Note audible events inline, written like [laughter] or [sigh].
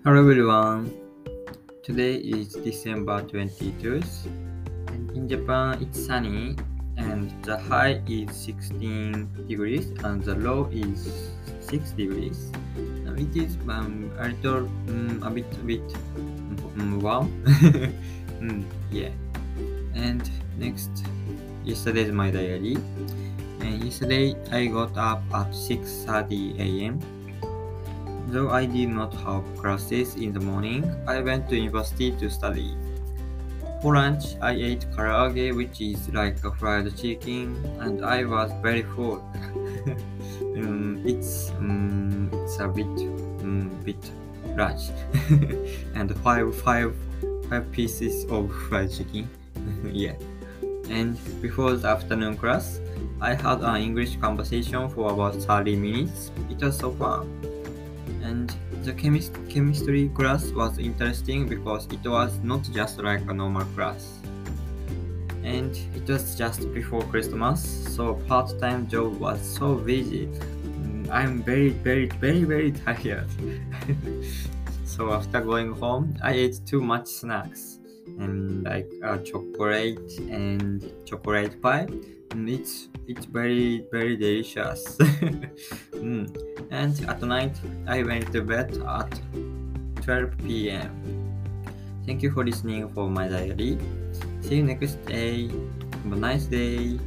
Hello everyone. Today is December 22nd. And in Japan it's sunny and the high is 16 degrees and the low is 6 degrees. Now it is um, a little um, a bit a bit um, warm. [laughs] mm, yeah. And next yesterday is my diary. And yesterday I got up at 6:30 a.m. Though I did not have classes in the morning, I went to university to study. For lunch, I ate karaage, which is like a fried chicken, and I was very full. [laughs] um, it's um, it's a bit um, bit large, [laughs] and five five five pieces of fried chicken. [laughs] yeah. And before the afternoon class, I had an English conversation for about 30 minutes. It was so fun. The chemist- chemistry class was interesting because it was not just like a normal class. And it was just before Christmas, so part-time job was so busy. Mm, I'm very, very, very, very [laughs] tired. [laughs] so after going home, I ate too much snacks and like uh, chocolate and chocolate pie. And it's it's very very delicious. [laughs] mm and at night I went to bed at 12 pm. Thank you for listening for my diary. See you next day. Have a nice day.